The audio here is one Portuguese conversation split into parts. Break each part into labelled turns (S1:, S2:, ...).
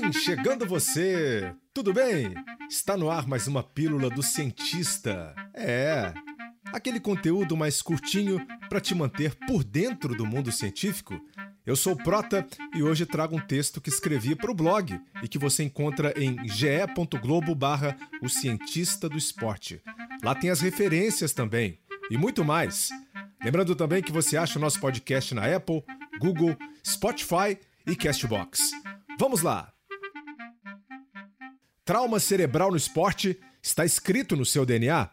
S1: Vem chegando você! Tudo bem? Está no ar mais uma Pílula do Cientista. É, aquele conteúdo mais curtinho para te manter por dentro do mundo científico. Eu sou o Prota e hoje trago um texto que escrevi para o blog e que você encontra em ge.globo barra o cientista do esporte. Lá tem as referências também e muito mais. Lembrando também que você acha o nosso podcast na Apple, Google, Spotify e Castbox. Vamos lá! Trauma cerebral no esporte está escrito no seu DNA.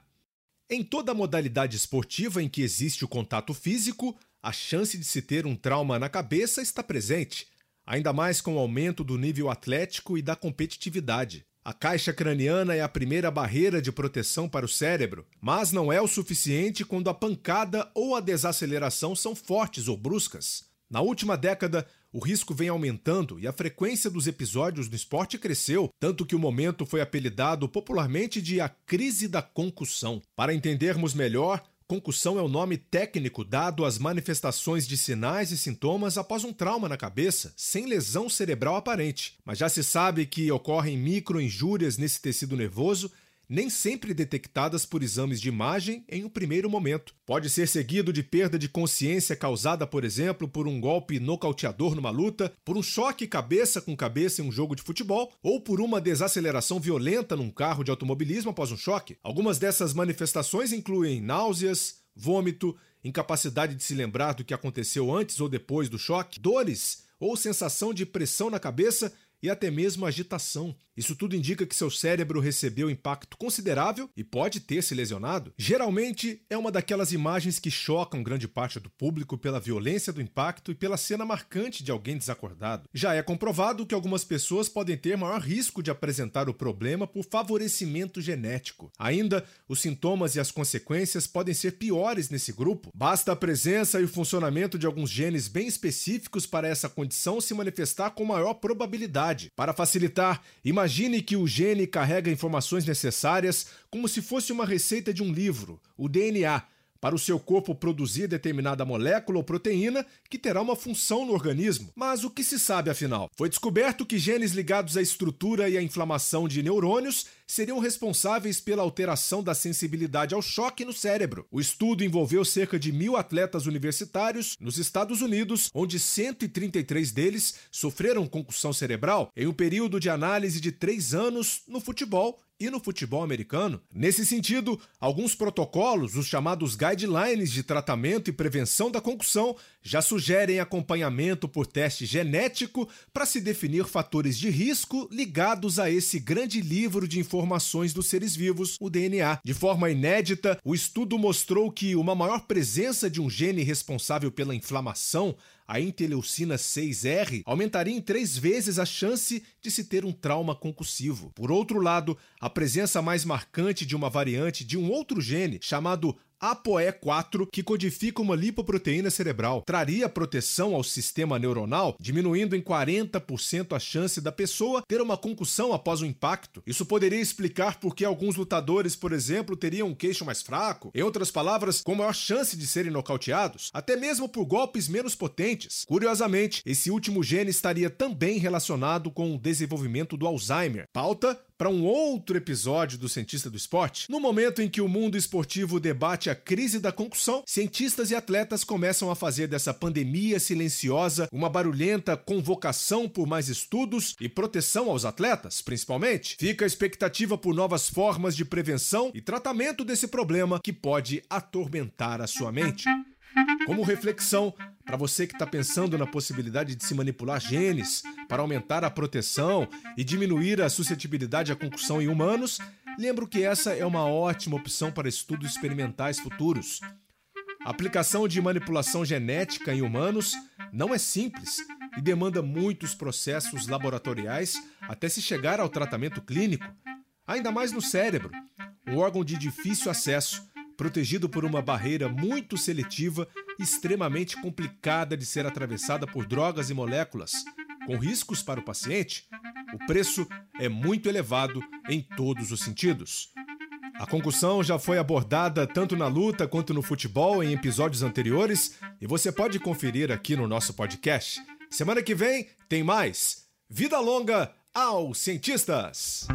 S1: Em toda modalidade esportiva em que existe o contato físico, a chance de se ter um trauma na cabeça está presente, ainda mais com o aumento do nível atlético e da competitividade. A caixa craniana é a primeira barreira de proteção para o cérebro, mas não é o suficiente quando a pancada ou a desaceleração são fortes ou bruscas. Na última década, o risco vem aumentando e a frequência dos episódios no esporte cresceu, tanto que o momento foi apelidado popularmente de a crise da concussão. Para entendermos melhor, Concussão é o nome técnico dado às manifestações de sinais e sintomas após um trauma na cabeça, sem lesão cerebral aparente. Mas já se sabe que ocorrem microinjúrias nesse tecido nervoso nem sempre detectadas por exames de imagem em um primeiro momento. Pode ser seguido de perda de consciência causada, por exemplo, por um golpe nocauteador numa luta, por um choque cabeça com cabeça em um jogo de futebol ou por uma desaceleração violenta num carro de automobilismo após um choque. Algumas dessas manifestações incluem náuseas, vômito, incapacidade de se lembrar do que aconteceu antes ou depois do choque, dores ou sensação de pressão na cabeça e até mesmo agitação. Isso tudo indica que seu cérebro recebeu impacto considerável e pode ter se lesionado. Geralmente é uma daquelas imagens que chocam grande parte do público pela violência do impacto e pela cena marcante de alguém desacordado. Já é comprovado que algumas pessoas podem ter maior risco de apresentar o problema por favorecimento genético. Ainda, os sintomas e as consequências podem ser piores nesse grupo. Basta a presença e o funcionamento de alguns genes bem específicos para essa condição se manifestar com maior probabilidade para facilitar, imagine que o gene carrega informações necessárias como se fosse uma receita de um livro, o DNA para o seu corpo produzir determinada molécula ou proteína que terá uma função no organismo. Mas o que se sabe afinal? Foi descoberto que genes ligados à estrutura e à inflamação de neurônios seriam responsáveis pela alteração da sensibilidade ao choque no cérebro. O estudo envolveu cerca de mil atletas universitários nos Estados Unidos, onde 133 deles sofreram concussão cerebral em um período de análise de três anos no futebol e no futebol americano. Nesse sentido, alguns protocolos, os chamados guidelines de tratamento e prevenção da concussão, já sugerem acompanhamento por teste genético para se definir fatores de risco ligados a esse grande livro de informações dos seres vivos, o DNA. De forma inédita, o estudo mostrou que uma maior presença de um gene responsável pela inflamação a interleucina 6R aumentaria em três vezes a chance de se ter um trauma concussivo. Por outro lado, a presença mais marcante de uma variante de um outro gene, chamado ApoE4, que codifica uma lipoproteína cerebral, traria proteção ao sistema neuronal, diminuindo em 40% a chance da pessoa ter uma concussão após o impacto. Isso poderia explicar por que alguns lutadores, por exemplo, teriam um queixo mais fraco, em outras palavras, com maior chance de serem nocauteados, até mesmo por golpes menos potentes. Curiosamente, esse último gene estaria também relacionado com o desenvolvimento do Alzheimer, pauta para um outro episódio do Cientista do Esporte. No momento em que o mundo esportivo debate a crise da concussão, cientistas e atletas começam a fazer dessa pandemia silenciosa uma barulhenta convocação por mais estudos e proteção aos atletas, principalmente. Fica a expectativa por novas formas de prevenção e tratamento desse problema que pode atormentar a sua mente. Como reflexão, para você que está pensando na possibilidade de se manipular genes para aumentar a proteção e diminuir a suscetibilidade à concussão em humanos, lembro que essa é uma ótima opção para estudos experimentais futuros. A aplicação de manipulação genética em humanos não é simples e demanda muitos processos laboratoriais até se chegar ao tratamento clínico, ainda mais no cérebro, um órgão de difícil acesso protegido por uma barreira muito seletiva extremamente complicada de ser atravessada por drogas e moléculas, com riscos para o paciente, o preço é muito elevado em todos os sentidos. A concussão já foi abordada tanto na luta quanto no futebol em episódios anteriores e você pode conferir aqui no nosso podcast. Semana que vem tem mais. Vida longa aos cientistas.